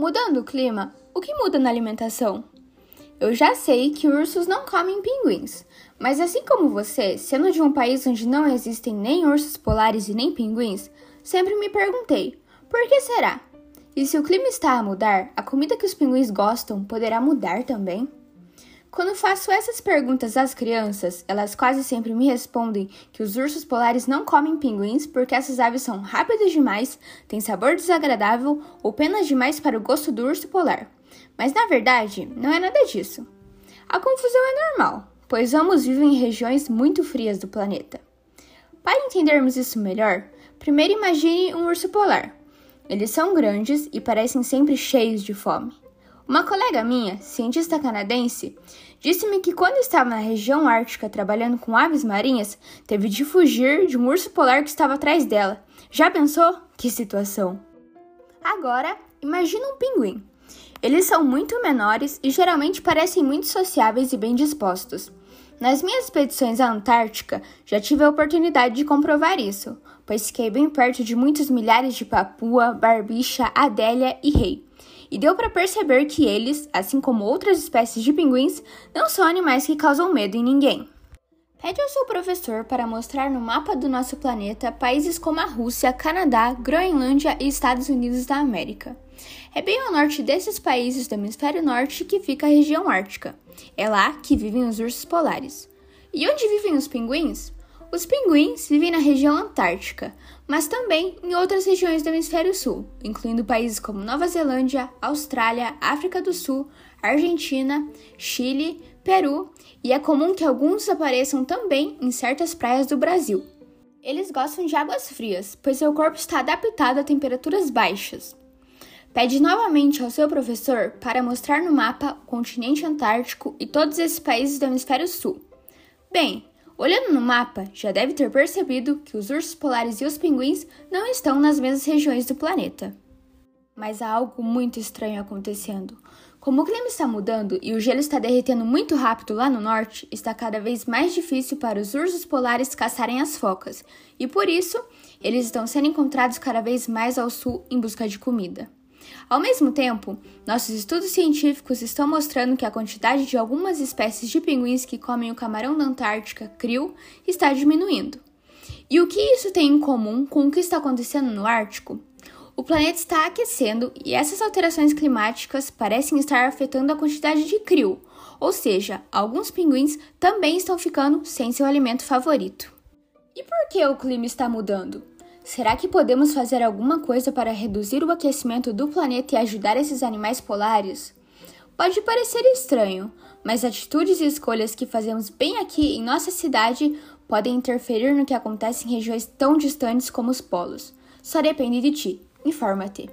Mudando o clima, o que muda na alimentação? Eu já sei que ursos não comem pinguins, mas assim como você, sendo de um país onde não existem nem ursos polares e nem pinguins, sempre me perguntei: por que será? E se o clima está a mudar, a comida que os pinguins gostam poderá mudar também? Quando faço essas perguntas às crianças, elas quase sempre me respondem que os ursos polares não comem pinguins porque essas aves são rápidas demais, têm sabor desagradável ou penas demais para o gosto do urso polar. Mas na verdade, não é nada disso. A confusão é normal, pois ambos vivem em regiões muito frias do planeta. Para entendermos isso melhor, primeiro imagine um urso polar. Eles são grandes e parecem sempre cheios de fome. Uma colega minha, cientista canadense, disse-me que quando estava na região ártica trabalhando com aves marinhas, teve de fugir de um urso polar que estava atrás dela. Já pensou? Que situação! Agora, imagina um pinguim. Eles são muito menores e geralmente parecem muito sociáveis e bem dispostos. Nas minhas expedições à Antártica, já tive a oportunidade de comprovar isso, pois fiquei bem perto de muitos milhares de papua, barbicha, adélia e rei e deu para perceber que eles, assim como outras espécies de pinguins, não são animais que causam medo em ninguém. Pede ao seu professor para mostrar no mapa do nosso planeta países como a Rússia, Canadá, Groenlândia e Estados Unidos da América. É bem ao norte desses países do hemisfério norte que fica a região ártica. É lá que vivem os ursos polares. E onde vivem os pinguins? Os pinguins vivem na região antártica, mas também em outras regiões do hemisfério sul, incluindo países como Nova Zelândia, Austrália, África do Sul, Argentina, Chile, Peru, e é comum que alguns apareçam também em certas praias do Brasil. Eles gostam de águas frias, pois seu corpo está adaptado a temperaturas baixas. Pede novamente ao seu professor para mostrar no mapa o continente antártico e todos esses países do hemisfério sul. Bem, Olhando no mapa, já deve ter percebido que os ursos polares e os pinguins não estão nas mesmas regiões do planeta. Mas há algo muito estranho acontecendo. Como o clima está mudando e o gelo está derretendo muito rápido lá no norte, está cada vez mais difícil para os ursos polares caçarem as focas, e por isso eles estão sendo encontrados cada vez mais ao sul em busca de comida. Ao mesmo tempo, nossos estudos científicos estão mostrando que a quantidade de algumas espécies de pinguins que comem o camarão da Antártica, krill, está diminuindo. E o que isso tem em comum com o que está acontecendo no Ártico? O planeta está aquecendo e essas alterações climáticas parecem estar afetando a quantidade de krill, ou seja, alguns pinguins também estão ficando sem seu alimento favorito. E por que o clima está mudando? Será que podemos fazer alguma coisa para reduzir o aquecimento do planeta e ajudar esses animais polares? Pode parecer estranho, mas atitudes e escolhas que fazemos bem aqui em nossa cidade podem interferir no que acontece em regiões tão distantes como os polos. Só depende de ti. Informa-te.